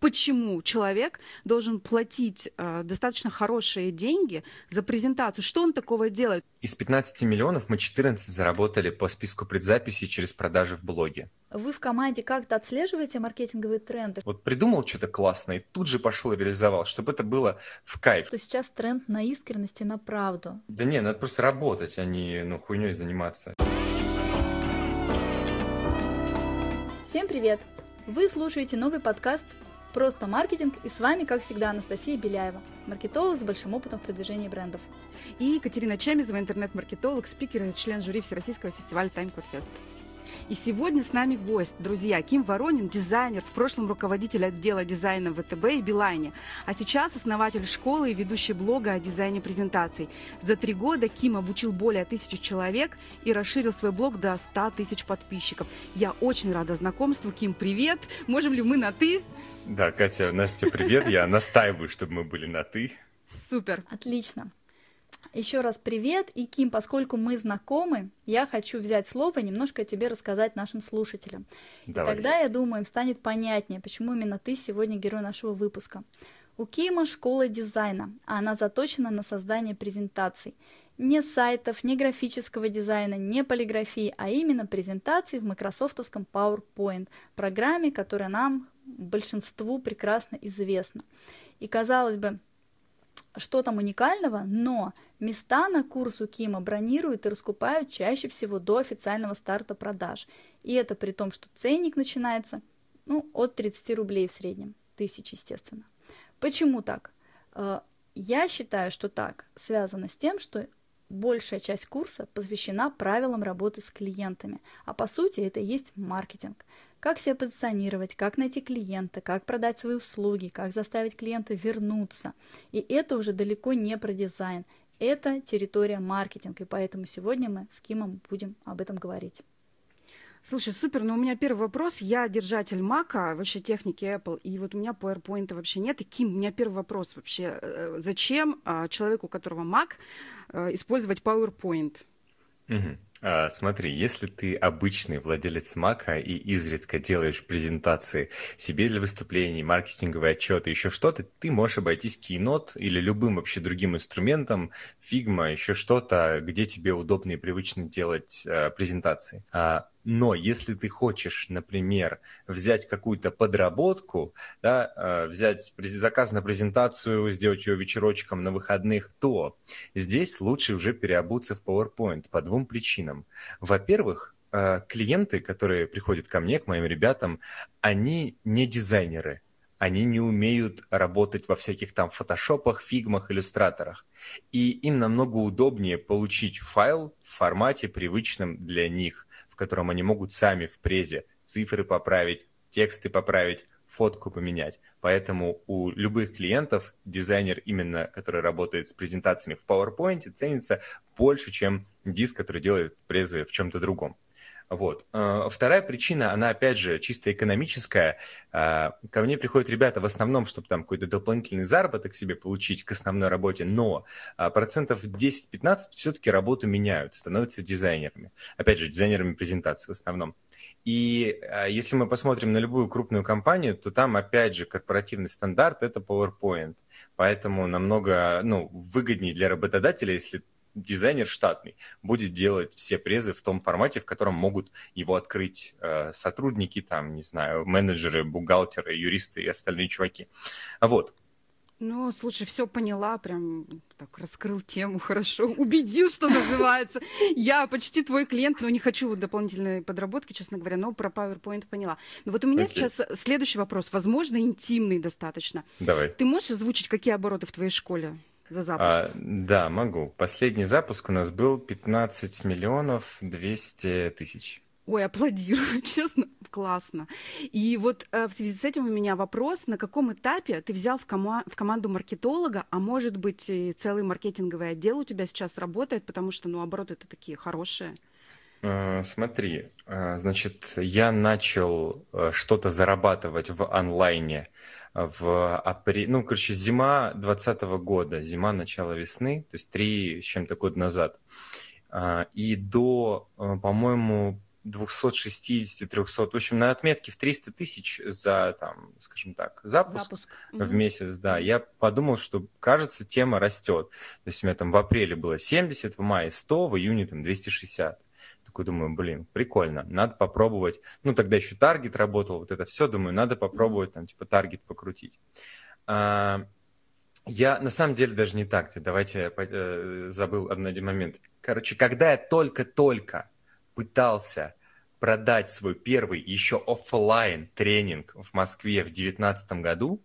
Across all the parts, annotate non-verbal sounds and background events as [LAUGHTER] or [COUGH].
почему человек должен платить э, достаточно хорошие деньги за презентацию? Что он такого делает? Из 15 миллионов мы 14 заработали по списку предзаписи через продажи в блоге. Вы в команде как-то отслеживаете маркетинговые тренды? Вот придумал что-то классное и тут же пошел и реализовал, чтобы это было в кайф. То сейчас тренд на искренность и на правду. Да не, надо просто работать, а не ну, хуйней заниматься. Всем привет! Вы слушаете новый подкаст «Просто маркетинг» и с вами, как всегда, Анастасия Беляева, маркетолог с большим опытом в продвижении брендов. И Екатерина Чемизова, интернет-маркетолог, спикер и член жюри Всероссийского фестиваля Code Fest. И сегодня с нами гость, друзья, Ким Воронин, дизайнер, в прошлом руководитель отдела дизайна в ВТБ и Билайне, а сейчас основатель школы и ведущий блога о дизайне презентаций. За три года Ким обучил более тысячи человек и расширил свой блог до 100 тысяч подписчиков. Я очень рада знакомству. Ким, привет! Можем ли мы на «ты»? Да, Катя, Настя, привет. Я настаиваю, чтобы мы были на «ты». Супер. Отлично. Еще раз привет. И, Ким, поскольку мы знакомы, я хочу взять слово и немножко тебе рассказать нашим слушателям. Давай. И тогда, я думаю, им станет понятнее, почему именно ты сегодня герой нашего выпуска. У Кима школа дизайна, а она заточена на создание презентаций. Не сайтов, не графического дизайна, не полиграфии, а именно презентаций в майкрософтовском PowerPoint, программе, которая нам, большинству, прекрасно известна. И казалось бы, что там уникального, но места на курс у Кима бронируют и раскупают чаще всего до официального старта продаж. И это при том, что ценник начинается ну, от 30 рублей в среднем, тысяч, естественно. Почему так? Э, я считаю, что так связано с тем, что большая часть курса посвящена правилам работы с клиентами, а по сути это и есть маркетинг. Как себя позиционировать, как найти клиента, как продать свои услуги, как заставить клиента вернуться. И это уже далеко не про дизайн, это территория маркетинга, и поэтому сегодня мы с Кимом будем об этом говорить. Слушай, супер, но у меня первый вопрос. Я держатель Мака, вообще техники Apple, и вот у меня PowerPoint вообще нет. И Ким, у меня первый вопрос вообще. Э, зачем а, человеку, у которого Mac, э, использовать PowerPoint? Угу. А, смотри, если ты обычный владелец Мака и изредка делаешь презентации себе для выступлений, маркетинговые отчеты, еще что-то, ты можешь обойтись Keynote или любым вообще другим инструментом, Figma, еще что-то, где тебе удобно и привычно делать а, презентации. А, но если ты хочешь, например, взять какую-то подработку, да, э, взять заказ на презентацию, сделать ее вечерочком на выходных, то здесь лучше уже переобуться в PowerPoint по двум причинам. Во-первых, э, клиенты, которые приходят ко мне, к моим ребятам, они не дизайнеры, они не умеют работать во всяких там фотошопах, фигмах, иллюстраторах. И им намного удобнее получить файл в формате, привычном для них котором они могут сами в презе цифры поправить, тексты поправить, фотку поменять. Поэтому у любых клиентов дизайнер, именно который работает с презентациями в PowerPoint, ценится больше, чем диск, который делает презы в чем-то другом. Вот. Э, вторая причина, она опять же чисто экономическая. Э, ко мне приходят ребята в основном, чтобы там какой-то дополнительный заработок себе получить к основной работе, но э, процентов 10-15 все-таки работу меняют, становятся дизайнерами. Опять же, дизайнерами презентации в основном. И если мы посмотрим на любую крупную компанию, то там, опять же, корпоративный стандарт – это PowerPoint. Поэтому намного ну, выгоднее для работодателя, если дизайнер штатный будет делать все презы в том формате, в котором могут его открыть э, сотрудники, там, не знаю, менеджеры, бухгалтеры, юристы и остальные чуваки. Вот. Ну, слушай, все поняла, прям так раскрыл тему [LAUGHS] хорошо, убедил, что называется. Я почти твой клиент, но не хочу дополнительной подработки, честно говоря, но про PowerPoint поняла. Но вот у меня okay. сейчас следующий вопрос, возможно, интимный достаточно. Давай. Ты можешь озвучить, какие обороты в твоей школе? За запуск? А, да, могу. Последний запуск у нас был 15 миллионов 200 тысяч. Ой, аплодирую, [LAUGHS] честно, классно. И вот э, в связи с этим у меня вопрос, на каком этапе ты взял в, кома- в команду маркетолога, а может быть и целый маркетинговый отдел у тебя сейчас работает, потому что, ну, обороты-то такие хорошие. Э, смотри, э, значит, я начал э, что-то зарабатывать в онлайне в апреле, ну, короче, зима 2020 года, зима начала весны, то есть три с чем-то год назад. И до, по-моему, 260-300, в общем, на отметке в 300 тысяч за, там, скажем так, запуск, запуск. в месяц, да, я подумал, что, кажется, тема растет. То есть у меня там в апреле было 70, в мае 100, в июне там 260. Такой думаю, блин, прикольно, надо попробовать. Ну, тогда еще таргет работал, вот это все, думаю, надо попробовать там, типа, таргет покрутить. А, я на самом деле даже не так. Давайте я э, забыл один момент. Короче, когда я только-только пытался продать свой первый еще офлайн тренинг в Москве в 2019 году,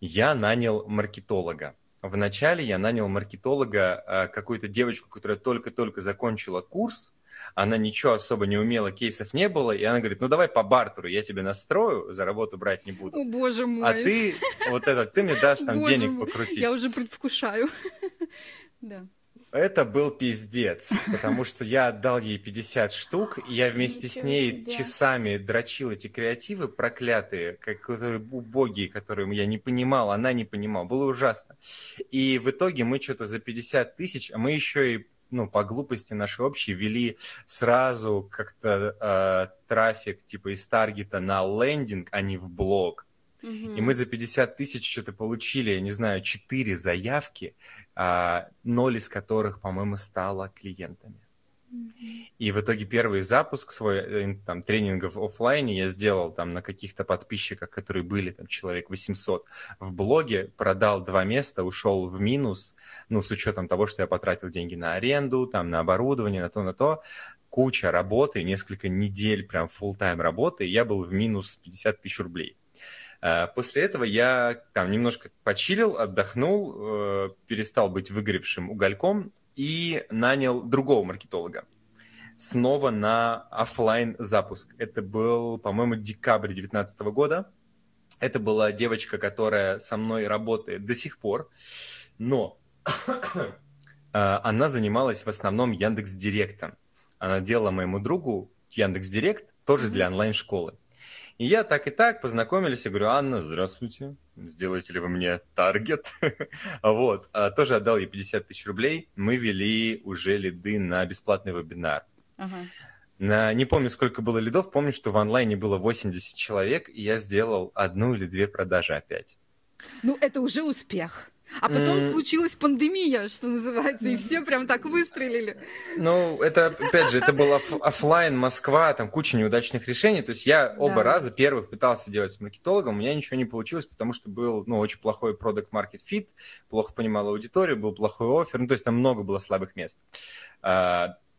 я нанял маркетолога. Вначале я нанял маркетолога, э, какую-то девочку, которая только-только закончила курс, она ничего особо не умела, кейсов не было, и она говорит, ну давай по бартеру, я тебе настрою, за работу брать не буду. О, боже а мой. А ты, вот это, ты мне дашь там боже денег мой. покрутить. Я уже предвкушаю. [LAUGHS] Да. Это был пиздец, потому что я отдал ей 50 штук, и я вместе Ничего с ней себе. часами дрочил эти креативы проклятые, которые убогие, которые я не понимал, она не понимала. Было ужасно. И в итоге мы что-то за 50 тысяч, а мы еще и ну, по глупости нашей общей вели сразу как-то э, трафик типа из таргета на лендинг, а не в блог. И мы за 50 тысяч что-то получили, я не знаю, 4 заявки, а, 0 из которых, по-моему, стало клиентами. И в итоге первый запуск свой э, там, тренингов офлайне я сделал там на каких-то подписчиках, которые были там человек 800 в блоге, продал два места, ушел в минус, ну, с учетом того, что я потратил деньги на аренду, там, на оборудование, на то, на то, куча работы, несколько недель прям full тайм работы, я был в минус 50 тысяч рублей. Э, после этого я там немножко почилил, отдохнул, э, перестал быть выгоревшим угольком, и нанял другого маркетолога снова на офлайн запуск. Это был, по-моему, декабрь 2019 года. Это была девочка, которая со мной работает до сих пор, но [COUGHS] а, она занималась в основном Яндекс Директом. Она делала моему другу Яндекс Директ тоже для онлайн-школы. И я так и так познакомились, я говорю, Анна, здравствуйте, сделаете ли вы мне таргет? [LAUGHS] вот, а тоже отдал ей 50 тысяч рублей, мы вели уже лиды на бесплатный вебинар. Ага. На, не помню, сколько было лидов, помню, что в онлайне было 80 человек, и я сделал одну или две продажи опять. Ну, это уже успех. А потом mm. случилась пандемия, что называется, и все прям так выстрелили. Ну, это, опять же, это был офлайн Москва, там куча неудачных решений. То есть я оба да. раза первых пытался делать с маркетологом, у меня ничего не получилось, потому что был, ну, очень плохой продукт market fit, плохо понимал аудиторию, был плохой офер, ну, то есть там много было слабых мест.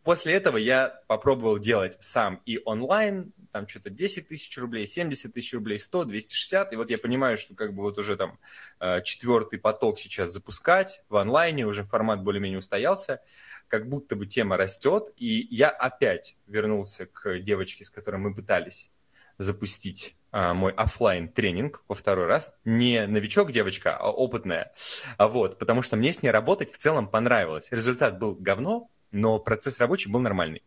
После этого я попробовал делать сам и онлайн, там что-то 10 тысяч рублей, 70 тысяч рублей, 100, 260. И вот я понимаю, что как бы вот уже там э, четвертый поток сейчас запускать в онлайне, уже формат более-менее устоялся, как будто бы тема растет. И я опять вернулся к девочке, с которой мы пытались запустить а, мой офлайн тренинг во второй раз. Не новичок девочка, а опытная. А вот, потому что мне с ней работать в целом понравилось. Результат был говно, но процесс рабочий был нормальный.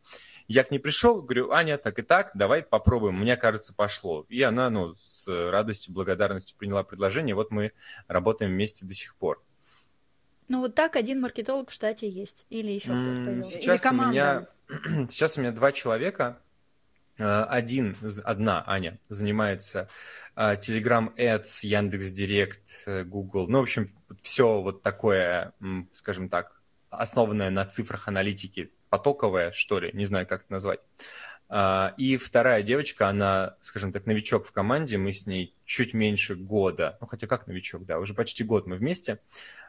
Я к ней пришел, говорю, Аня, так и так, давай попробуем, мне кажется, пошло. И она, ну, с радостью, благодарностью приняла предложение, вот мы работаем вместе до сих пор. Ну, вот так один маркетолог в штате есть, или еще кто-то появился. Сейчас у меня, [CLEARS THROAT] сейчас у меня два человека, э, один, одна Аня занимается э, Telegram Ads, Яндекс Директ, э, Google. Ну, в общем, все вот такое, скажем так, основанная на цифрах аналитики, потоковая, что ли, не знаю, как это назвать. А, и вторая девочка, она, скажем так, новичок в команде, мы с ней чуть меньше года, ну хотя как новичок, да, уже почти год мы вместе,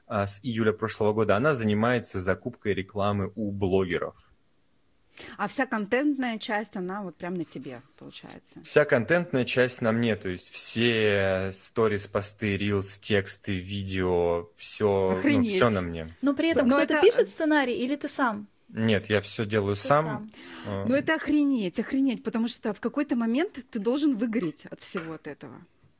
а, с июля прошлого года, она занимается закупкой рекламы у блогеров. А вся контентная часть, она вот прям на тебе, получается. Вся контентная часть на мне, то есть все сторис, посты, рилс, тексты, видео, все, ну, все на мне. Но при этом кто-то это... пишет сценарий или ты сам? Нет, я все делаю все сам. сам. А. Ну это охренеть, охренеть, потому что в какой-то момент ты должен выгореть от всего от этого.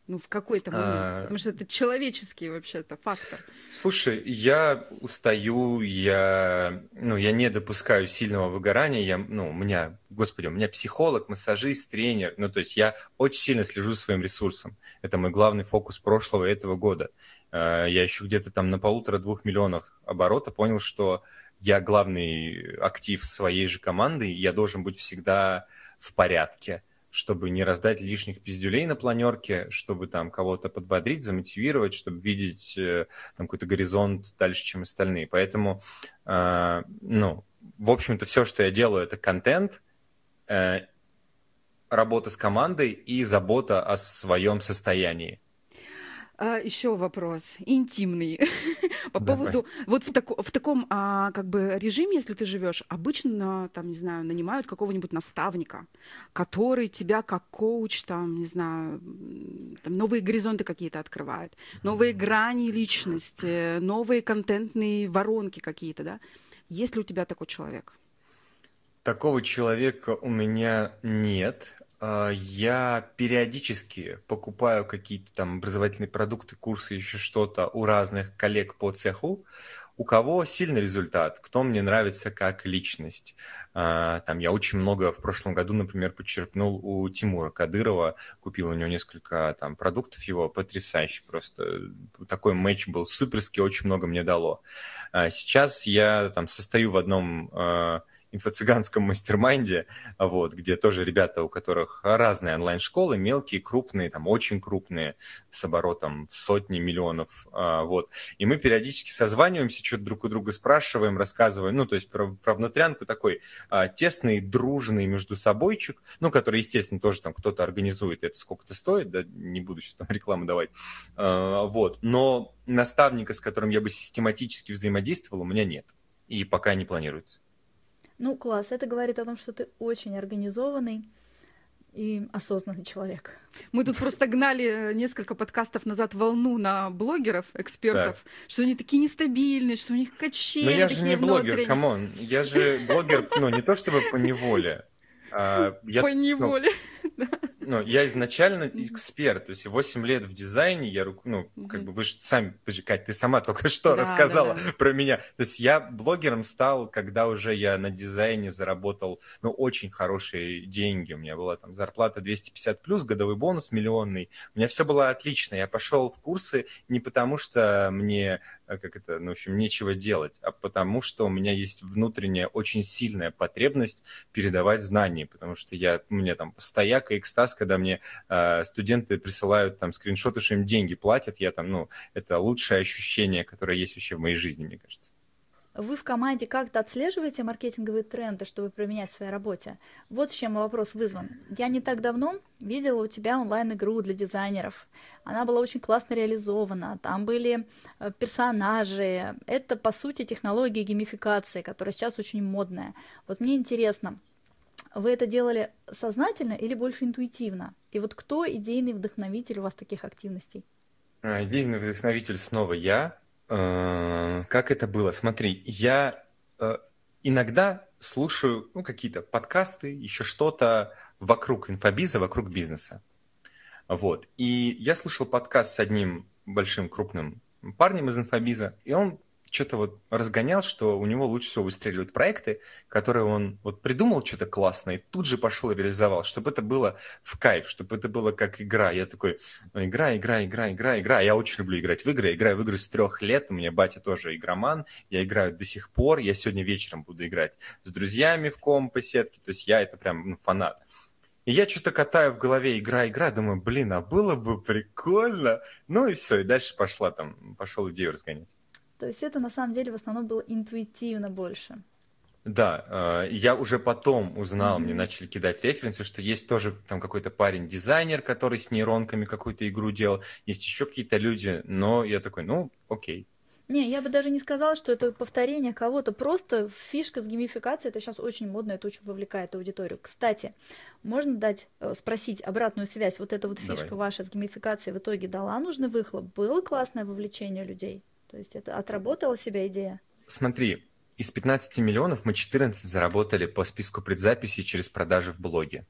Ну, в какой-то момент. А... Потому что это человеческий вообще-то фактор. Слушай, я устаю, я, ну, я не допускаю сильного выгорания. Я, ну, у меня, господи, у меня психолог, массажист, тренер. Ну, то есть я очень сильно слежу за своим ресурсом. Это мой главный фокус прошлого и этого года. А, я еще где-то там на полутора-двух миллионах оборота понял, что я главный актив своей же команды, я должен быть всегда в порядке, чтобы не раздать лишних пиздюлей на планерке, чтобы там кого-то подбодрить, замотивировать, чтобы видеть э, там какой-то горизонт дальше, чем остальные. Поэтому, э, ну, в общем-то, все, что я делаю, это контент, э, работа с командой и забота о своем состоянии. А, еще вопрос интимный [LAUGHS] по Давай. поводу вот в, тако, в таком а, как бы режиме, если ты живешь, обычно там не знаю нанимают какого-нибудь наставника, который тебя как коуч там не знаю там новые горизонты какие-то открывает, новые грани личности, новые контентные воронки какие-то, да? Есть ли у тебя такой человек? Такого человека у меня нет. А, я периодически покупаю какие-то там образовательные продукты, курсы, еще что-то у разных коллег по цеху, у кого сильный результат, кто мне нравится как личность. А, там я очень много в прошлом году, например, подчеркнул у Тимура Кадырова, купил у него несколько там продуктов его, потрясающе просто. Такой матч был суперский, очень много мне дало. А, сейчас я там состою в одном инфо-цыганском mastermind е, вот, где тоже ребята, у которых разные онлайн-школы, мелкие, крупные, там очень крупные, с оборотом в сотни миллионов, а, вот. И мы периодически созваниваемся, что-то друг у друга спрашиваем, рассказываем, ну, то есть про, про внутрянку такой а, тесный, дружный между собойчик, ну, который, естественно, тоже там кто-то организует, это сколько-то стоит, да, не буду сейчас там [LAUGHS] рекламу давать, а, вот. Но наставника, с которым я бы систематически взаимодействовал, у меня нет. И пока не планируется. Ну, класс. Это говорит о том, что ты очень организованный и осознанный человек. Мы тут просто гнали э, несколько подкастов назад волну на блогеров, экспертов, так. что они такие нестабильные, что у них качели. Но я же не блогер, come on. Я же блогер, ну, не то чтобы по неволе. А, я, по неволе. [LAUGHS] Ну, ну, я изначально эксперт, то есть 8 лет в дизайне, я, ну, как бы вы же сами, подожди, Кать, ты сама только что да, рассказала да, да. про меня. То есть я блогером стал, когда уже я на дизайне заработал, ну, очень хорошие деньги. У меня была там зарплата 250 плюс, годовой бонус миллионный. У меня все было отлично. Я пошел в курсы не потому, что мне а как это, ну, в общем, нечего делать, а потому что у меня есть внутренняя очень сильная потребность передавать знания, потому что я, у меня там стояк и экстаз, когда мне э, студенты присылают там скриншоты, что им деньги платят, я там, ну, это лучшее ощущение, которое есть вообще в моей жизни, мне кажется. Вы в команде как-то отслеживаете маркетинговые тренды, чтобы применять в своей работе? Вот с чем вопрос вызван. Я не так давно видела у тебя онлайн-игру для дизайнеров. Она была очень классно реализована. Там были э, персонажи. Это, по сути, технология геймификации, которая сейчас очень модная. Вот мне интересно, вы это делали сознательно или больше интуитивно? И вот кто идейный вдохновитель у вас таких активностей? А, идейный вдохновитель снова я, Э, как это было? Смотри, я э, иногда слушаю ну, какие-то подкасты, еще что-то вокруг инфобиза, вокруг бизнеса. Вот. И я слушал подкаст с одним большим крупным парнем из инфобиза, и он что-то вот разгонял, что у него лучше всего выстреливают проекты, которые он вот придумал что-то классное, и тут же пошел и реализовал, чтобы это было в кайф, чтобы это было как игра. Я такой, ну, игра, игра, игра, игра, игра. Я очень люблю играть в игры. Играю в игры с трех лет. У меня батя тоже игроман. Я играю до сих пор. Я сегодня вечером буду играть с друзьями в комп сетке. То есть я это прям ну, фанат. И я что-то катаю в голове, игра, игра, думаю, блин, а было бы прикольно. Ну и все, и дальше пошла там, пошел идею разгонять. То есть это на самом деле в основном было интуитивно больше. Да, э, я уже потом узнал, mm-hmm. мне начали кидать референсы, что есть тоже там какой-то парень-дизайнер, который с нейронками какую-то игру делал, есть еще какие-то люди, но я такой, ну, окей. Не, я бы даже не сказала, что это повторение кого-то, просто фишка с геймификацией, это сейчас очень модно, это очень вовлекает аудиторию. Кстати, можно дать, э, спросить обратную связь, вот эта вот фишка Давай. ваша с геймификацией в итоге дала нужный выхлоп? Было классное вовлечение людей? То есть это отработала себя идея? Смотри, из 15 миллионов мы 14 заработали по списку предзаписи через продажи в блоге.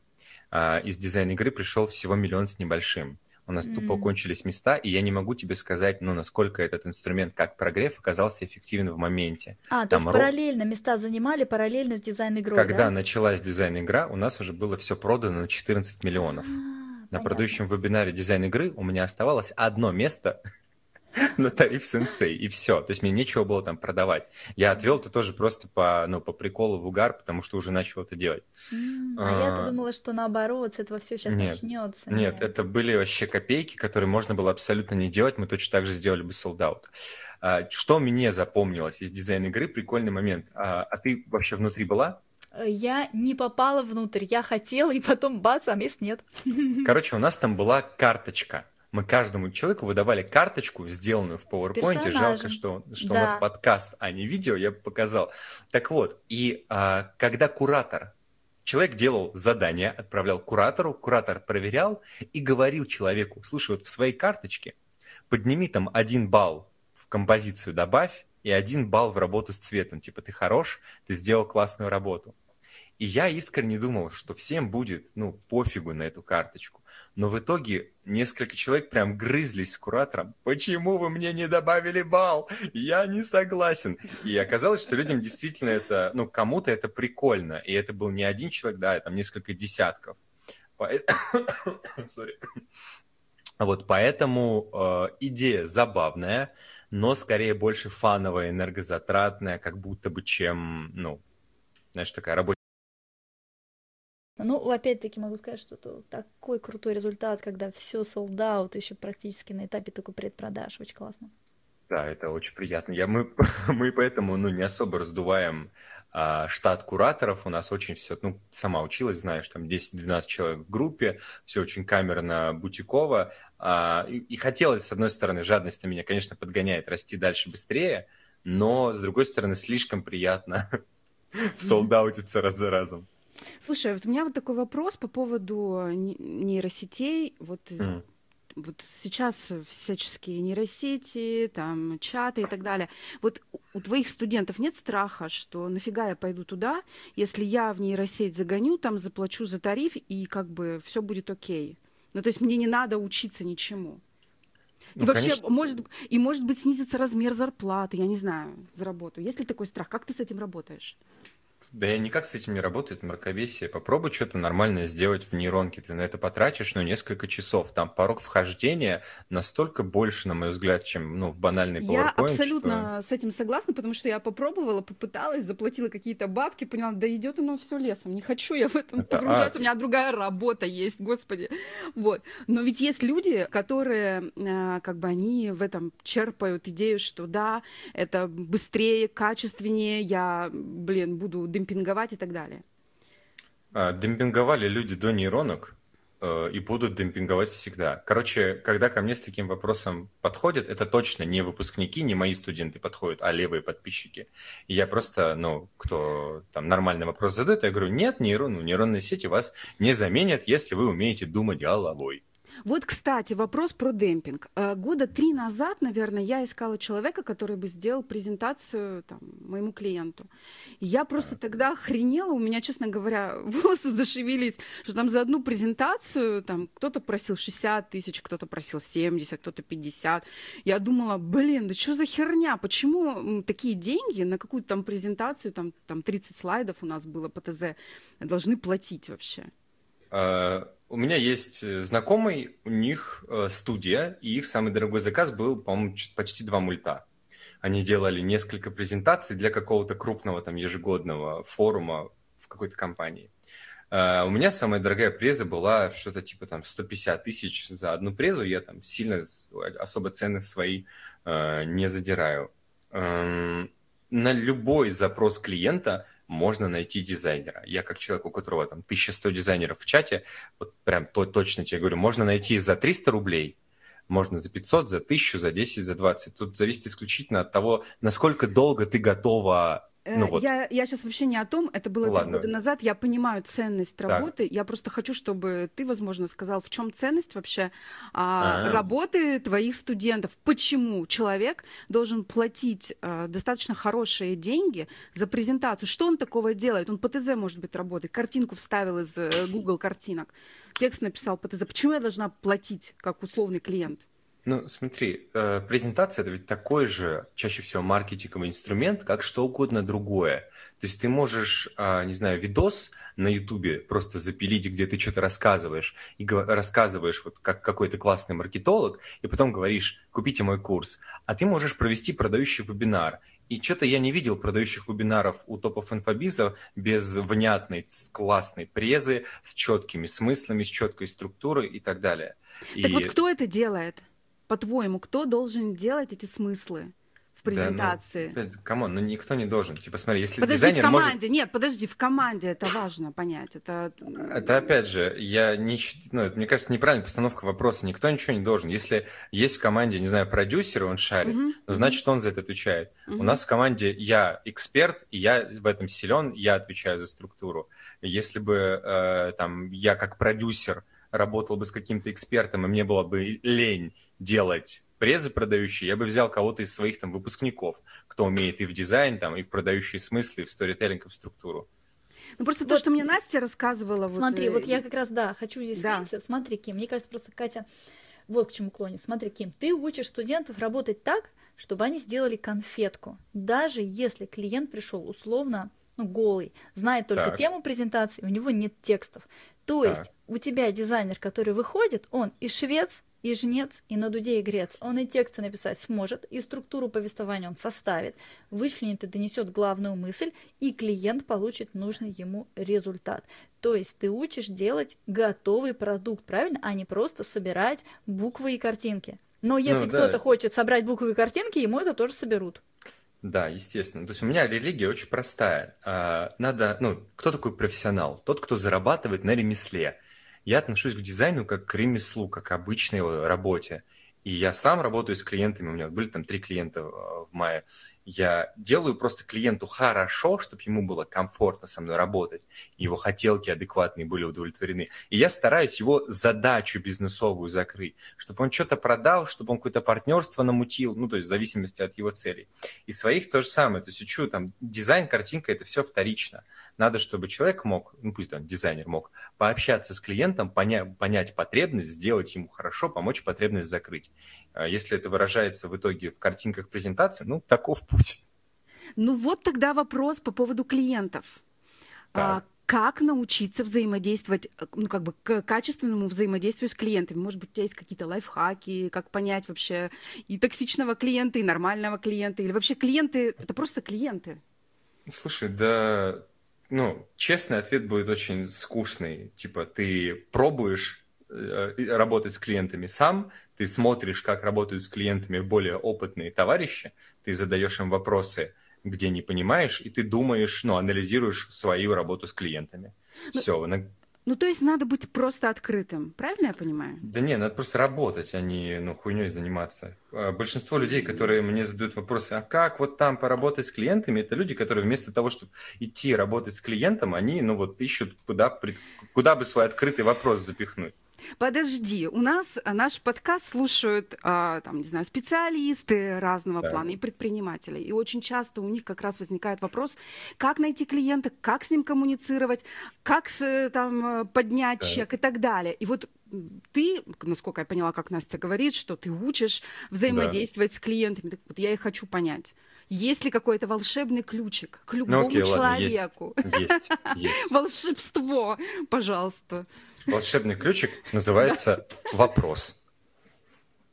А, из дизайн-игры пришел всего миллион с небольшим. У нас mm-hmm. тупо кончились места, и я не могу тебе сказать, ну, насколько этот инструмент, как прогрев, оказался эффективен в моменте. А, Там то есть ро... параллельно места занимали, параллельно с дизайн-игрой, Когда да? началась дизайн-игра, у нас уже было все продано на 14 миллионов. А, на понятно. предыдущем вебинаре дизайн-игры у меня оставалось одно место, [LAUGHS] [LAUGHS] на тариф сенсей, и все. То есть мне нечего было там продавать. Я отвел это тоже просто по, ну, по приколу в угар, потому что уже начал это делать. А я-то а. думала, что наоборот, с этого все сейчас начнется. Нет, это были вообще копейки, которые можно было абсолютно не делать, мы точно так же сделали бы солдат. А, что мне запомнилось из дизайна игры, прикольный момент. А, а ты вообще внутри была? Я не попала внутрь, я хотела, и потом бац, а мест нет. [LAUGHS] Короче, у нас там была карточка мы каждому человеку выдавали карточку, сделанную в PowerPoint. Жалко, что, что да. у нас подкаст, а не видео, я бы показал. Так вот, и а, когда куратор, человек делал задание, отправлял куратору, куратор проверял и говорил человеку, слушай, вот в своей карточке подними там один балл в композицию добавь и один балл в работу с цветом. Типа ты хорош, ты сделал классную работу. И я искренне думал, что всем будет, ну, пофигу на эту карточку. Но в итоге несколько человек прям грызлись с куратором. Почему вы мне не добавили бал? Я не согласен. И оказалось, что людям действительно это, ну, кому-то это прикольно. И это был не один человек, да, там несколько десятков. [COUGHS] Sorry. Вот поэтому э, идея забавная, но скорее больше фановая, энергозатратная, как будто бы, чем, ну, знаешь, такая рабочая ну, опять-таки могу сказать, что это такой крутой результат, когда все sold out, еще практически на этапе только предпродаж. Очень классно. Да, это очень приятно. Я, мы, [LAUGHS] мы поэтому ну, не особо раздуваем а, штат кураторов. У нас очень все, ну, сама училась, знаешь, там 10-12 человек в группе, все очень камерно, бутиково. А, и, и хотелось, с одной стороны, жадность меня, конечно, подгоняет расти дальше быстрее, но, с другой стороны, слишком приятно [LAUGHS] [LAUGHS] солдаутиться раз за разом. Слушай, вот у меня вот такой вопрос по поводу нейросетей. Вот mm. вот сейчас всяческие нейросети, там чаты и так далее. Вот у твоих студентов нет страха, что нафига я пойду туда, если я в нейросеть загоню, там заплачу за тариф и как бы все будет окей. Ну то есть мне не надо учиться ничему. Ну, и вообще, конечно. может, и может быть снизится размер зарплаты, я не знаю, за работу. Есть ли такой страх? Как ты с этим работаешь? Да я никак с этим не работает мракобесие. Попробуй что-то нормальное сделать в нейронке. Ты на это потратишь, ну, несколько часов. Там порог вхождения настолько больше, на мой взгляд, чем, ну, в банальный PowerPoint. Я абсолютно что... с этим согласна, потому что я попробовала, попыталась, заплатила какие-то бабки, поняла, да идет оно все лесом. Не хочу я в этом это погружаться. Ад. У меня другая работа есть, господи. Вот. Но ведь есть люди, которые, э, как бы, они в этом черпают идею, что да, это быстрее, качественнее, я, блин, буду демпинговать и так далее? А, демпинговали люди до нейронок э, и будут демпинговать всегда. Короче, когда ко мне с таким вопросом подходят, это точно не выпускники, не мои студенты подходят, а левые подписчики. И я просто, ну, кто там нормальный вопрос задает, я говорю, нет, нейрон, нейронные сети вас не заменят, если вы умеете думать головой. Вот, кстати, вопрос про демпинг. Э, года три назад, наверное, я искала человека, который бы сделал презентацию там, моему клиенту. И я просто тогда охренела, у меня, честно говоря, [LAUGHS] волосы зашевелись, что там за одну презентацию там кто-то просил 60 тысяч, кто-то просил 70, кто-то 50. Я думала, блин, да что за херня? Почему такие деньги на какую-то там презентацию, там, там 30 слайдов у нас было по ТЗ, должны платить вообще? А, у меня есть э, знакомый, у них э, студия, и их самый дорогой заказ был, по-моему, почти два мульта. Они делали несколько презентаций для какого-то крупного там ежегодного форума в какой-то компании. Uh, у меня самая дорогая преза была что-то типа там 150 тысяч за одну презу. Я там сильно особо цены свои не задираю. Uh, на любой запрос клиента можно найти дизайнера. Я как человек, у которого там 1100 дизайнеров в чате, вот прям то, точно тебе говорю, можно найти за 300 рублей, можно за 500, за 1000, за 10, за 20. Тут зависит исключительно от того, насколько долго ты готова ну, вот. я, я сейчас вообще не о том, это было три года назад, я понимаю ценность работы, так. я просто хочу, чтобы ты, возможно, сказал, в чем ценность вообще а, а. работы твоих студентов, почему человек должен платить а, достаточно хорошие деньги за презентацию, что он такого делает, он по ТЗ, может быть, работает, картинку вставил из э, Google картинок, текст написал по ТЗ, почему я должна платить, как условный клиент? Ну, смотри, э, презентация это ведь такой же, чаще всего, маркетинговый инструмент, как что угодно другое. То есть ты можешь, а, не знаю, видос на Ютубе просто запилить, где ты что-то рассказываешь, и рассказываешь, вот как какой-то классный маркетолог, и потом говоришь, купите мой курс. А ты можешь провести продающий вебинар. И что-то я не видел продающих вебинаров у топов инфобиза без внятной, классной презы, с четкими смыслами, с четкой структурой и так далее. Так и... вот кто это делает? По-твоему, кто должен делать эти смыслы? в презентации. Да, ну, come on, ну никто не должен. Типа, смотри, если подожди, дизайнер в команде, может... нет, подожди, в команде это важно понять. Это... это опять же, я не... Ну, мне кажется, неправильная постановка вопроса. Никто ничего не должен. Если есть в команде, не знаю, продюсер, он шарит, uh-huh. ну, значит, он за это отвечает. Uh-huh. У нас в команде я эксперт, и я в этом силен, я отвечаю за структуру. Если бы э, там я как продюсер работал бы с каким-то экспертом, и мне было бы лень делать презы продающие, я бы взял кого-то из своих там выпускников, кто умеет и в дизайн, там, и в продающие смыслы, и в сторителлинг, и в структуру. Ну, просто вот. то, что мне Настя рассказывала... Смотри, вот, вот я как раз, да, хочу здесь да. принцип. Смотри, Ким, мне кажется, просто Катя вот к чему клонит. Смотри, Ким, ты учишь студентов работать так, чтобы они сделали конфетку. Даже если клиент пришел условно ну, голый, знает только так. тему презентации, у него нет текстов. То так. есть у тебя дизайнер, который выходит, он и швец, и жнец, и на дуде и грец. Он и тексты написать сможет, и структуру повествования он составит, вычленит и донесет главную мысль, и клиент получит нужный ему результат. То есть ты учишь делать готовый продукт, правильно, а не просто собирать буквы и картинки. Но если ну, кто-то да. хочет собрать буквы и картинки, ему это тоже соберут. Да, естественно. То есть у меня религия очень простая. А, надо, ну, кто такой профессионал? Тот, кто зарабатывает на ремесле. Я отношусь к дизайну как к ремеслу, как к обычной работе. И я сам работаю с клиентами, у меня были там три клиента в мае. Я делаю просто клиенту хорошо, чтобы ему было комфортно со мной работать, его хотелки адекватные были удовлетворены. И я стараюсь его задачу бизнесовую закрыть, чтобы он что-то продал, чтобы он какое-то партнерство намутил, ну, то есть в зависимости от его целей. И своих то же самое, то есть учу там дизайн, картинка, это все вторично. Надо, чтобы человек мог, ну пусть там дизайнер мог, пообщаться с клиентом, поня- понять потребность, сделать ему хорошо, помочь потребность закрыть. А если это выражается в итоге в картинках презентации, ну, таков путь. Ну вот тогда вопрос по поводу клиентов. А, как научиться взаимодействовать, ну, как бы к качественному взаимодействию с клиентами? Может быть, у тебя есть какие-то лайфхаки, как понять вообще и токсичного клиента, и нормального клиента, или вообще клиенты, это просто клиенты? Слушай, да, ну, честный ответ будет очень скучный. Типа, ты пробуешь э, работать с клиентами сам, ты смотришь, как работают с клиентами более опытные товарищи, ты задаешь им вопросы, где не понимаешь, и ты думаешь, ну, анализируешь свою работу с клиентами. Ну, Все. Ну, то есть надо быть просто открытым, правильно я понимаю? Да не, надо просто работать, а не ну, хуйней заниматься. А большинство людей, которые мне задают вопросы, а как вот там поработать с клиентами, это люди, которые вместо того, чтобы идти работать с клиентом, они, ну вот, ищут, куда, куда бы свой открытый вопрос запихнуть. Подожди, у нас а, наш подкаст слушают, а, там, не знаю, специалисты разного да. плана и предприниматели. И очень часто у них как раз возникает вопрос, как найти клиента, как с ним коммуницировать, как с, там, поднять да. чек и так далее. И вот ты, насколько я поняла, как Настя говорит, что ты учишь взаимодействовать да. с клиентами. Так вот я и хочу понять. Есть ли какой-то волшебный ключик к любому ну, окей, человеку? Ладно, есть, есть, есть. [LAUGHS] Волшебство, пожалуйста. Волшебный ключик называется вопрос.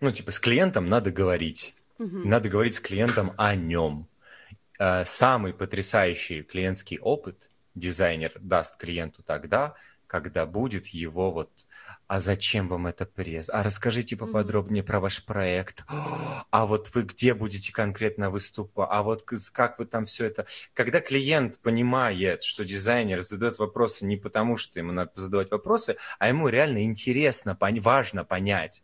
Ну, типа, с клиентом надо говорить. Надо говорить с клиентом о нем. Э, самый потрясающий клиентский опыт дизайнер даст клиенту тогда, когда будет его вот а зачем вам это пресс? А расскажите поподробнее mm-hmm. про ваш проект. [GASPS] А вот вы где будете конкретно выступать? А вот как вы там все это... Когда клиент понимает, что дизайнер задает вопросы не потому, что ему надо задавать вопросы, а ему реально интересно, важно понять,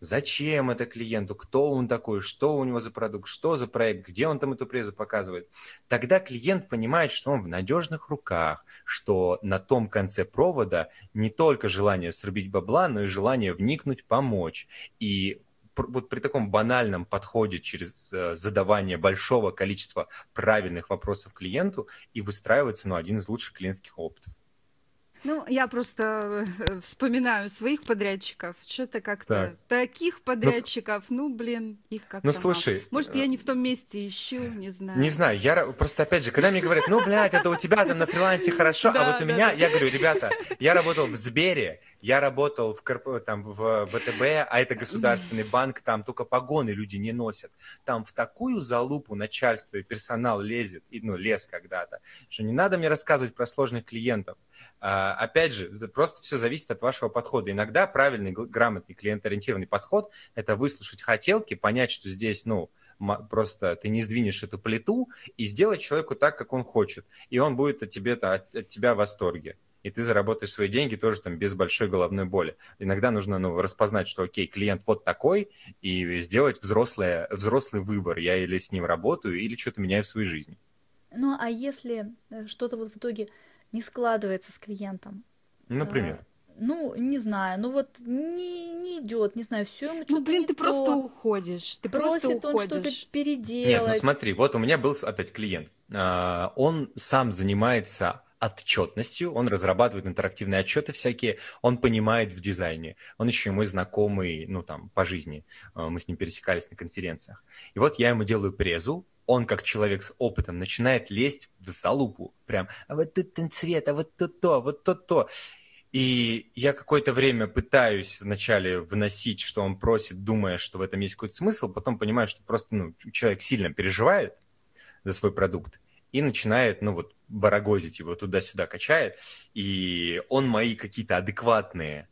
зачем это клиенту, кто он такой, что у него за продукт, что за проект, где он там эту презу показывает. Тогда клиент понимает, что он в надежных руках, что на том конце провода не только желание срубить бабла, но и желание вникнуть, помочь. И вот при таком банальном подходе через э, задавание большого количества правильных вопросов клиенту и выстраивается ну, один из лучших клиентских опытов. Ну, я просто э, вспоминаю своих подрядчиков. Что-то как-то так. таких подрядчиков, ну, ну блин, их как-то Ну, слушай. Мало. Может, я не в том месте ищу, не знаю. Не знаю, я просто, опять же, когда мне говорят, ну, блядь, это у тебя там на фрилансе хорошо, а вот у меня, я говорю, ребята, я работал в Сбере, я работал в, корп... там, в ВТБ, а это государственный банк, там только погоны люди не носят. Там в такую залупу начальство и персонал лезет, и, ну, лез когда-то, что не надо мне рассказывать про сложных клиентов. А, опять же, просто все зависит от вашего подхода. Иногда правильный, грамотный, клиентоориентированный подход – это выслушать хотелки, понять, что здесь, ну, просто ты не сдвинешь эту плиту и сделать человеку так, как он хочет. И он будет от, тебе, от, от тебя в восторге и ты заработаешь свои деньги тоже там без большой головной боли. Иногда нужно ну, распознать, что окей, клиент вот такой, и сделать взрослый, взрослый выбор. Я или с ним работаю, или что-то меняю в своей жизни. Ну, а если э, что-то вот в итоге не складывается с клиентом? Например? Э, ну, не знаю, ну вот не, не идет, не знаю, все ему что-то Ну, блин, ты то. просто уходишь. Ты Просит просто он что-то переделать. Нет, ну смотри, вот у меня был опять клиент. А, он сам занимается отчетностью, он разрабатывает интерактивные отчеты всякие, он понимает в дизайне, он еще и мой знакомый, ну там, по жизни, э, мы с ним пересекались на конференциях. И вот я ему делаю презу, он, как человек с опытом, начинает лезть в залупу, прям, а вот тут цвет, а вот тут то, вот то то. И я какое-то время пытаюсь вначале выносить, что он просит, думая, что в этом есть какой-то смысл, потом понимаю, что просто ну, человек сильно переживает за свой продукт и начинает, ну вот, барагозить его туда-сюда качает, и он мои какие-то адекватные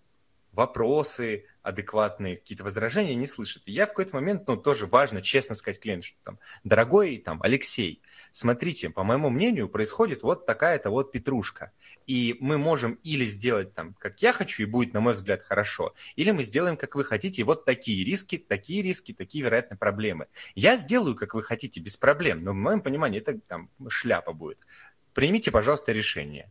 вопросы, адекватные какие-то возражения не слышит. И я в какой-то момент, ну, тоже важно честно сказать клиенту, что там, дорогой там Алексей, смотрите, по моему мнению, происходит вот такая-то вот петрушка. И мы можем или сделать там, как я хочу, и будет, на мой взгляд, хорошо, или мы сделаем, как вы хотите, и вот такие риски, такие риски, такие вероятные проблемы. Я сделаю, как вы хотите, без проблем, но в моем понимании это там шляпа будет. Примите, пожалуйста, решение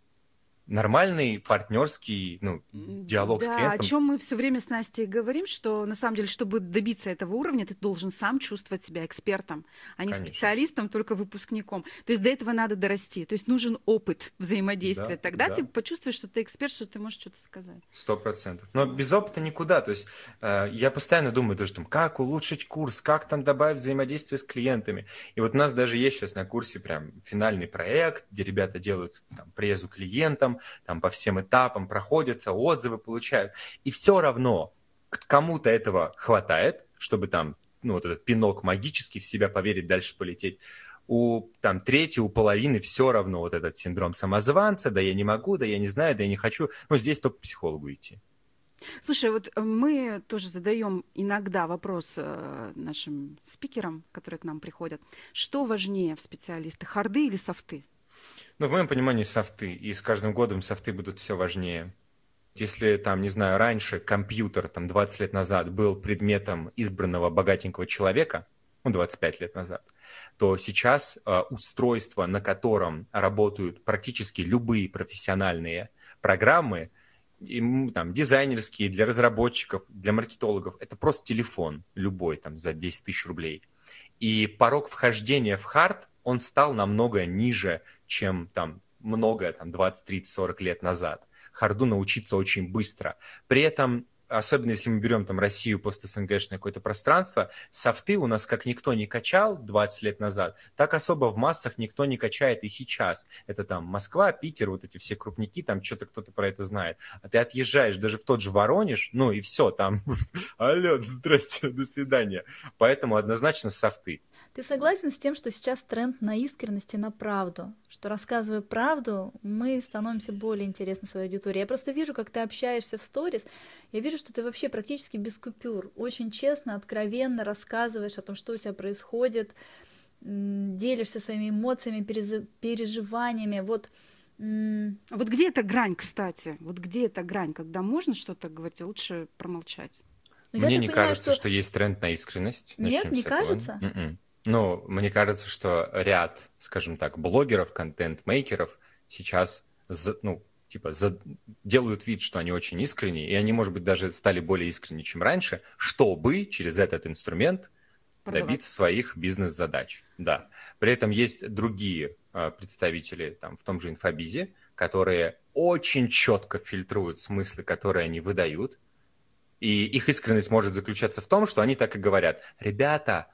нормальный партнерский ну, диалог да, с клиентом. о чем мы все время с Настей говорим, что на самом деле, чтобы добиться этого уровня, ты должен сам чувствовать себя экспертом, а не Конечно. специалистом, только выпускником. То есть до этого надо дорасти. То есть нужен опыт взаимодействия. Да, Тогда да. ты почувствуешь, что ты эксперт, что ты можешь что-то сказать. Сто процентов. Но без опыта никуда. То есть э, я постоянно думаю тоже, там, как улучшить курс, как там добавить взаимодействие с клиентами. И вот у нас даже есть сейчас на курсе прям финальный проект, где ребята делают там, презу клиентам, там по всем этапам проходятся, отзывы получают. И все равно кому-то этого хватает, чтобы там, ну, вот этот пинок магический в себя поверить, дальше полететь. У там третьей, у половины все равно вот этот синдром самозванца, да я не могу, да я не знаю, да я не хочу. Ну, здесь только к психологу идти. Слушай, вот мы тоже задаем иногда вопрос э, нашим спикерам, которые к нам приходят. Что важнее в специалистах, харды или софты? Ну, в моем понимании, софты. И с каждым годом софты будут все важнее. Если, там, не знаю, раньше компьютер, там, 20 лет назад был предметом избранного богатенького человека, ну, 25 лет назад, то сейчас э, устройство, на котором работают практически любые профессиональные программы, и, там, дизайнерские, для разработчиков, для маркетологов, это просто телефон любой, там, за 10 тысяч рублей. И порог вхождения в хард он стал намного ниже, чем там много, там 20, 30, 40 лет назад. Харду научиться очень быстро. При этом особенно если мы берем там Россию пост-СНГшное какое-то пространство, софты у нас как никто не качал 20 лет назад, так особо в массах никто не качает и сейчас. Это там Москва, Питер, вот эти все крупники, там что-то кто-то про это знает. А ты отъезжаешь даже в тот же Воронеж, ну и все, там, [LAUGHS] алло, здрасте, до свидания. Поэтому однозначно софты. Ты согласен с тем, что сейчас тренд на искренность и на правду? Что рассказывая правду, мы становимся более интересны своей аудитории. Я просто вижу, как ты общаешься в сторис, я вижу, что ты вообще практически без купюр, очень честно, откровенно рассказываешь о том, что у тебя происходит, делишься своими эмоциями, переживаниями. Вот вот где эта грань, кстати? Вот где эта грань, когда можно что-то говорить, а лучше промолчать? Но Мне не понимаю, кажется, что... что есть тренд на искренность. Нет, не кажется? М-м. Ну, мне кажется, что ряд, скажем так, блогеров, контент-мейкеров сейчас, ну, типа, за... делают вид, что они очень искренние, и они, может быть, даже стали более искренние, чем раньше, чтобы через этот инструмент Продавать. добиться своих бизнес-задач. Да. При этом есть другие э, представители там, в том же инфобизе, которые очень четко фильтруют смыслы, которые они выдают. И их искренность может заключаться в том, что они так и говорят. Ребята,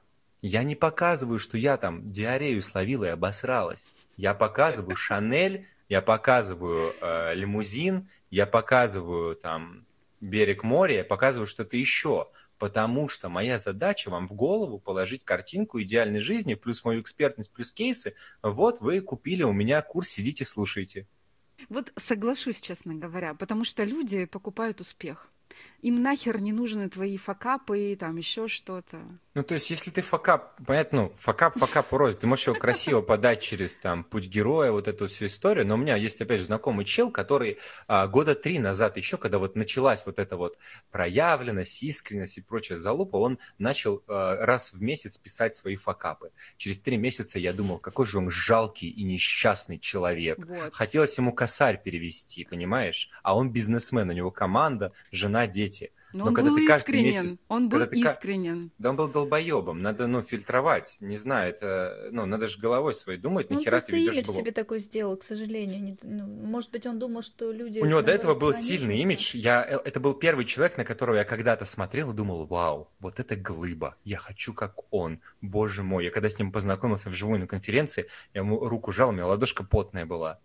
я не показываю, что я там диарею словила и обосралась. Я показываю Шанель, я показываю э, лимузин, я показываю там берег моря, я показываю что-то еще. Потому что моя задача вам в голову положить картинку идеальной жизни, плюс мою экспертность, плюс кейсы. Вот вы купили у меня курс, сидите, слушайте. Вот соглашусь, честно говоря, потому что люди покупают успех. Им нахер не нужны твои факапы и там еще что-то. Ну, то есть, если ты факап, понятно, ну, факап, факап рознь, ты можешь его красиво подать через там путь героя, вот эту всю историю, но у меня есть, опять же, знакомый чел, который а, года три назад еще, когда вот началась вот эта вот проявленность, искренность и прочая залупа, он начал а, раз в месяц писать свои факапы. Через три месяца я думал, какой же он жалкий и несчастный человек. Вот. Хотелось ему косарь перевести, понимаешь? А он бизнесмен, у него команда, жена, дети – но, Но он когда был ты искренен, месяц, он был ты, искренен. Да он был долбоебом, надо, ну, фильтровать, не знаю, это, ну, надо же головой своей думать, ну, нахера ты ведешь имидж блог. себе такой сделал, к сожалению. Не, ну, может быть, он думал, что люди... У него до этого был сильный имидж, я, э, это был первый человек, на которого я когда-то смотрел и думал, вау, вот это глыба, я хочу как он, боже мой. Я когда с ним познакомился вживую на конференции, я ему руку жал, у меня ладошка потная была.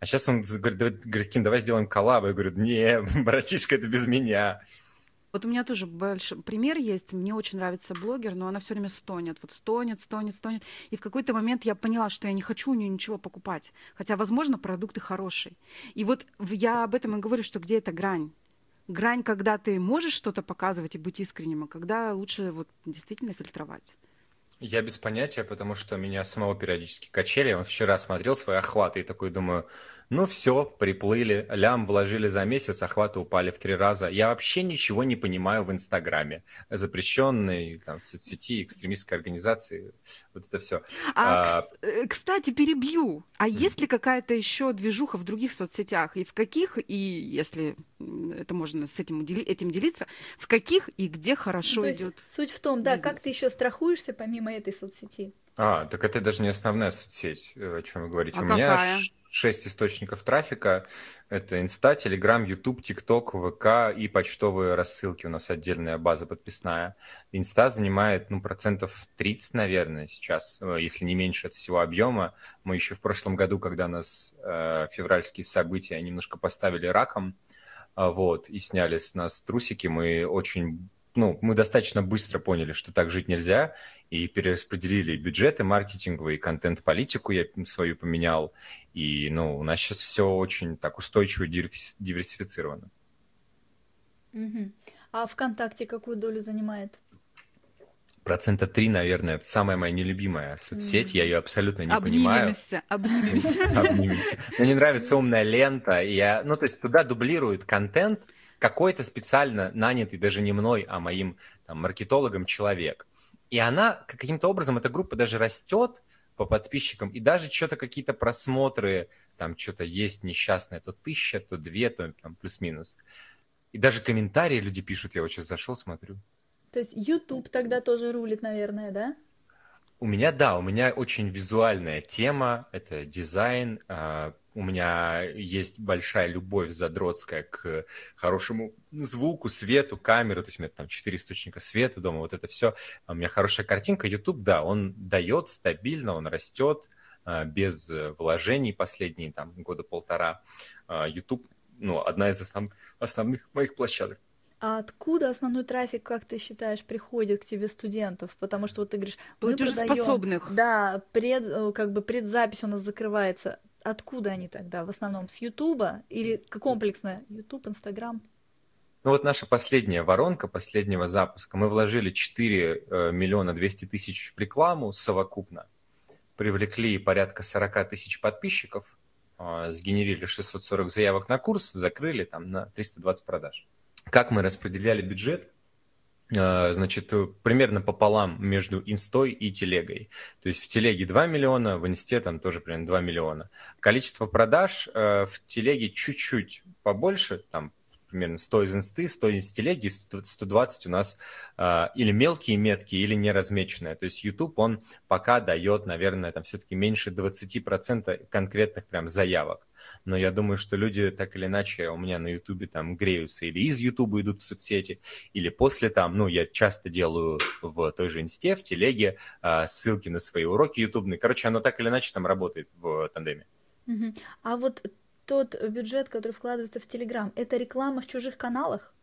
А сейчас он говорит, говорит, Ким, давай сделаем коллаб. Я говорю, не, [LAUGHS] братишка, это без меня. Вот у меня тоже большой пример есть. Мне очень нравится блогер, но она все время стонет. Вот стонет, стонет, стонет. И в какой-то момент я поняла, что я не хочу у нее ничего покупать. Хотя, возможно, продукты хорошие. И вот я об этом и говорю, что где эта грань? Грань, когда ты можешь что-то показывать и быть искренним, а когда лучше вот действительно фильтровать. Я без понятия, потому что меня самого периодически качели. Он вчера смотрел свои охваты и такой думаю, ну все, приплыли, лям вложили за месяц, охваты упали в три раза. Я вообще ничего не понимаю в Инстаграме. Запрещенной там, соцсети, экстремистской организации, вот это все. А, а, э, кстати, перебью. А есть ли какая-то еще движуха в других соцсетях? И в каких, и если это можно с этим, этим делиться, в каких и где хорошо ну, идет? Суть в том, да, как ты еще страхуешься помимо этой соцсети? А, так это даже не основная соцсеть, э, о чем вы говорите. А У какая? меня шесть источников трафика. Это Инста, Телеграм, Ютуб, ТикТок, ВК и почтовые рассылки. У нас отдельная база подписная. Инста занимает, ну, процентов 30, наверное, сейчас, э, если не меньше от всего объема. Мы еще в прошлом году, когда нас э, февральские события немножко поставили раком, э, вот, и сняли с нас трусики, мы очень ну, мы достаточно быстро поняли, что так жить нельзя, и перераспределили бюджеты маркетинговые, контент-политику я свою поменял, и, ну, у нас сейчас все очень так устойчиво диверсифицировано. Угу. А ВКонтакте какую долю занимает? Процента три, наверное, это самая моя нелюбимая соцсеть, mm. я ее абсолютно не обнимемся, понимаю. Обнимемся, обнимемся. Мне нравится умная лента, я, ну, то есть туда дублируют контент, какой-то специально нанятый даже не мной, а моим там, маркетологом человек. И она каким-то образом, эта группа даже растет по подписчикам, и даже что-то какие-то просмотры, там что-то есть несчастное, то тысяча, то две, то там плюс-минус. И даже комментарии люди пишут, я вот сейчас зашел, смотрю. То есть YouTube тогда тоже рулит, наверное, да? У меня, да, у меня очень визуальная тема, это дизайн, а, у меня есть большая любовь задротская к хорошему звуку, свету, камеры, то есть у меня там четыре источника света дома, вот это все. А у меня хорошая картинка. YouTube, да, он дает стабильно, он растет а, без вложений последние там года полтора. А, YouTube, ну, одна из основ... основных моих площадок. А откуда основной трафик, как ты считаешь, приходит к тебе студентов? Потому что вот ты говоришь, платежеспособных. Продаем, да, пред, э, как бы предзапись у нас закрывается откуда они тогда? В основном с Ютуба или комплексно? Ютуб, Инстаграм? Ну вот наша последняя воронка последнего запуска. Мы вложили 4 э, миллиона 200 тысяч в рекламу совокупно. Привлекли порядка 40 тысяч подписчиков. Э, сгенерили 640 заявок на курс, закрыли там на 320 продаж. Как мы распределяли бюджет? А, значит, примерно пополам между инстой и телегой. То есть в телеге 2 миллиона, в инсте там тоже примерно 2 миллиона. Количество продаж э, в телеге чуть-чуть побольше, там примерно 100 из инсты, 100 из телеги, 120 у нас э, или мелкие метки, или неразмеченные. То есть YouTube, он пока дает, наверное, там все-таки меньше 20% конкретных прям заявок. Но я думаю, что люди так или иначе у меня на YouTube там греются или из YouTube идут в соцсети, или после там, ну, я часто делаю в той же инсте, в телеге э, ссылки на свои уроки ютубные. Короче, оно так или иначе там работает в тандеме. А вот тот бюджет, который вкладывается в Телеграм, это реклама в чужих каналах?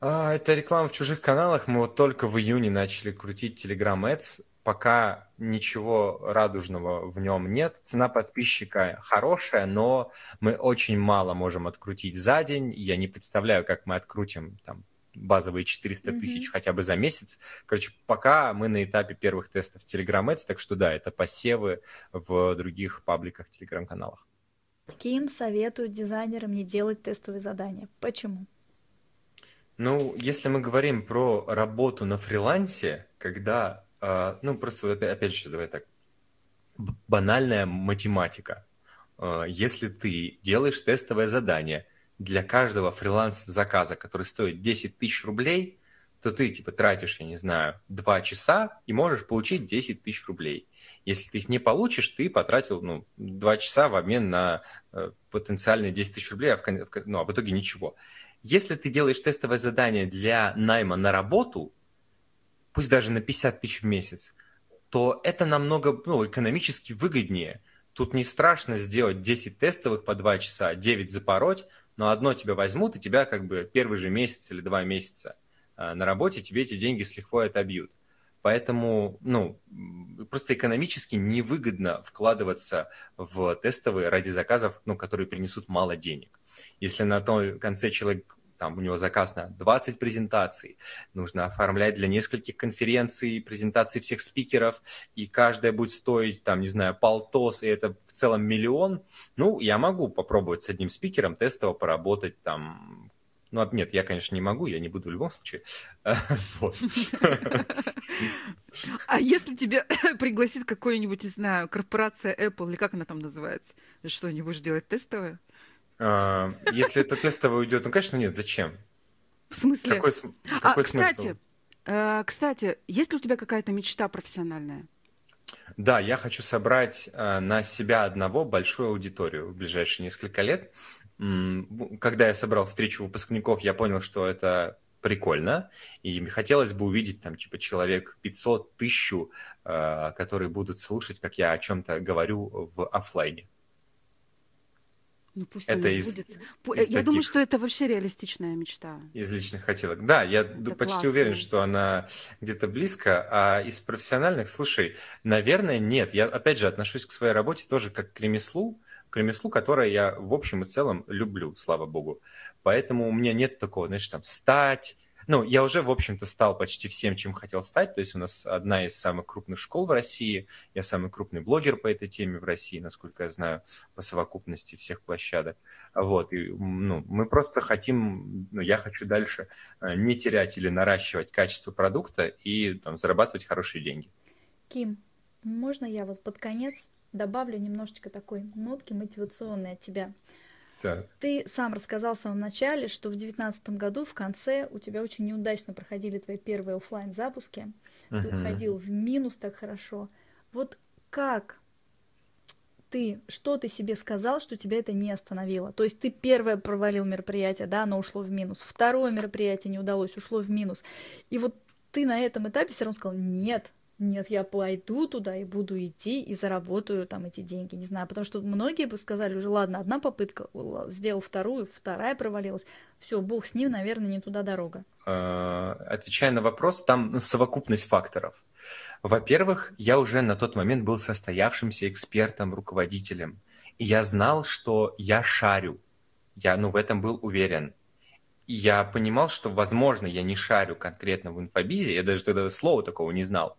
А, это реклама в чужих каналах. Мы вот только в июне начали крутить Telegram Ads. Пока ничего радужного в нем нет. Цена подписчика хорошая, но мы очень мало можем открутить за день. Я не представляю, как мы открутим там базовые 400 mm-hmm. тысяч хотя бы за месяц. Короче, пока мы на этапе первых тестов Telegram Ads, так что да, это посевы в других пабликах, телеграм-каналах. Ким советует дизайнерам не делать тестовые задания? Почему? Ну, если мы говорим про работу на фрилансе, когда, э, ну, просто опять, же, давай так, банальная математика. Э, если ты делаешь тестовое задание для каждого фриланс-заказа, который стоит 10 тысяч рублей, то ты, типа, тратишь, я не знаю, 2 часа и можешь получить 10 тысяч рублей. Если ты их не получишь, ты потратил ну, 2 часа в обмен на э, потенциальные 10 тысяч рублей, а в, ну, а в итоге ничего. Если ты делаешь тестовое задание для найма на работу, пусть даже на 50 тысяч в месяц, то это намного ну, экономически выгоднее. Тут не страшно сделать 10 тестовых по 2 часа, 9 запороть, но одно тебя возьмут, и тебя как бы первый же месяц или два месяца на работе тебе эти деньги с лихвой отобьют. Поэтому, ну, просто экономически невыгодно вкладываться в тестовые ради заказов, ну, которые принесут мало денег. Если на том конце человек там у него заказ на 20 презентаций, нужно оформлять для нескольких конференций презентации всех спикеров, и каждая будет стоить, там, не знаю, полтос, и это в целом миллион, ну, я могу попробовать с одним спикером тестово поработать там ну, нет, я, конечно, не могу, я не буду в любом случае. [LAUGHS] [LAUGHS] А если тебя [COUGHS] пригласит какой-нибудь, не знаю, корпорация Apple, или как она там называется, что, не будешь делать тестовое? А, если это тестовое уйдет, ну, конечно, нет, зачем? В смысле? Какой, а, какой а, смысл? Кстати, э, кстати, есть ли у тебя какая-то мечта профессиональная? Да, я хочу собрать э, на себя одного большую аудиторию в ближайшие несколько лет когда я собрал встречу выпускников, я понял, что это прикольно, и хотелось бы увидеть там типа человек 500 тысячу, э, которые будут слушать, как я о чем-то говорю в офлайне. Ну пусть это из, сбудется. Из я думаю, что это вообще реалистичная мечта. Из личных хотелок. Да, я это почти классно. уверен, что она где-то близко. А из профессиональных, слушай, наверное, нет. Я опять же отношусь к своей работе тоже как к ремеслу к ремеслу, которое я в общем и целом люблю, слава богу. Поэтому у меня нет такого, знаешь, там, стать, ну, я уже, в общем-то, стал почти всем, чем хотел стать. То есть у нас одна из самых крупных школ в России. Я самый крупный блогер по этой теме в России, насколько я знаю, по совокупности всех площадок. Вот. И, ну, мы просто хотим, ну, я хочу дальше э, не терять или наращивать качество продукта и там, зарабатывать хорошие деньги. Ким, можно я вот под конец добавлю немножечко такой нотки мотивационной от тебя. Так. Ты сам рассказал в самом начале, что в девятнадцатом году в конце у тебя очень неудачно проходили твои первые офлайн запуски. Uh-huh. Ты уходил в минус так хорошо. Вот как ты, что ты себе сказал, что тебя это не остановило? То есть ты первое провалил мероприятие, да, оно ушло в минус. Второе мероприятие не удалось, ушло в минус. И вот ты на этом этапе все равно сказал, нет, нет, я пойду туда и буду идти и заработаю там эти деньги, не знаю, потому что многие бы сказали уже, ладно, одна попытка, сделал вторую, вторая провалилась, все, бог с ним, наверное, не туда дорога. А, отвечая на вопрос, там совокупность факторов. Во-первых, я уже на тот момент был состоявшимся экспертом, руководителем, и я знал, что я шарю, я, ну, в этом был уверен. Я понимал, что, возможно, я не шарю конкретно в инфобизе, я даже тогда слова такого не знал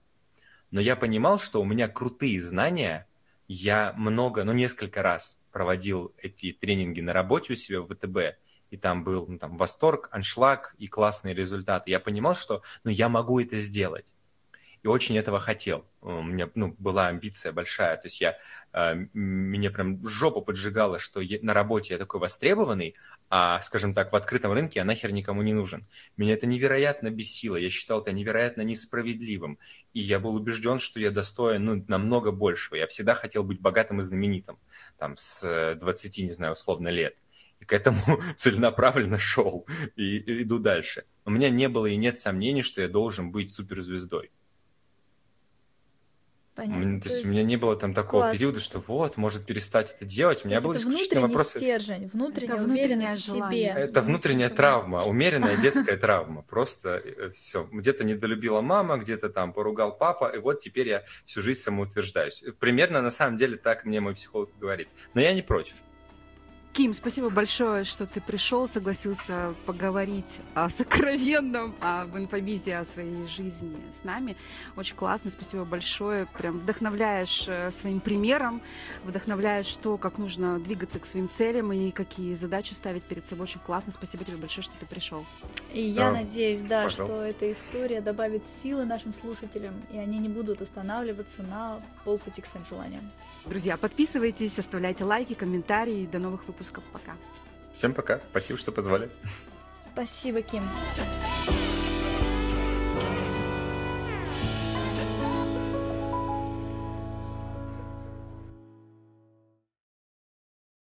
но я понимал, что у меня крутые знания, я много, ну, несколько раз проводил эти тренинги на работе у себя в ВТБ, и там был ну, там, восторг, аншлаг и классные результаты. Я понимал, что ну, я могу это сделать. И очень этого хотел. У меня ну, была амбиция большая, то есть я, э, меня прям жопу поджигало, что я, на работе я такой востребованный, а, скажем так, в открытом рынке я нахер никому не нужен. Меня это невероятно бесило, я считал это невероятно несправедливым, и я был убежден, что я достоин ну, намного большего. Я всегда хотел быть богатым и знаменитым, там, с 20, не знаю, условно, лет и к этому [LAUGHS] целенаправленно шел и, и иду дальше. У меня не было и нет сомнений, что я должен быть суперзвездой. Понятно. То, есть, у меня не было там такого класс. периода, что вот, может перестать это делать. У меня был исключительно вопрос. стержень, внутренняя это уверенность в себе. Это внутренняя травма, умеренная детская травма. Просто э, все. Где-то недолюбила мама, где-то там поругал папа, и вот теперь я всю жизнь самоутверждаюсь. Примерно на самом деле так мне мой психолог говорит. Но я не против. Ким, спасибо большое, что ты пришел, согласился поговорить о сокровенном, [LAUGHS] об инфобизе, о своей жизни с нами. Очень классно, спасибо большое. Прям вдохновляешь э, своим примером, вдохновляешь то, как нужно двигаться к своим целям и какие задачи ставить перед собой. Очень классно. Спасибо тебе большое, что ты пришел. И я надеюсь, да, Пожалуйста. что эта история добавит силы нашим слушателям, и они не будут останавливаться на полпути к своим желаниям. Друзья, подписывайтесь, оставляйте лайки, комментарии. До новых выпусков. Пока. Всем пока. Спасибо, что позвали. Спасибо, Ким.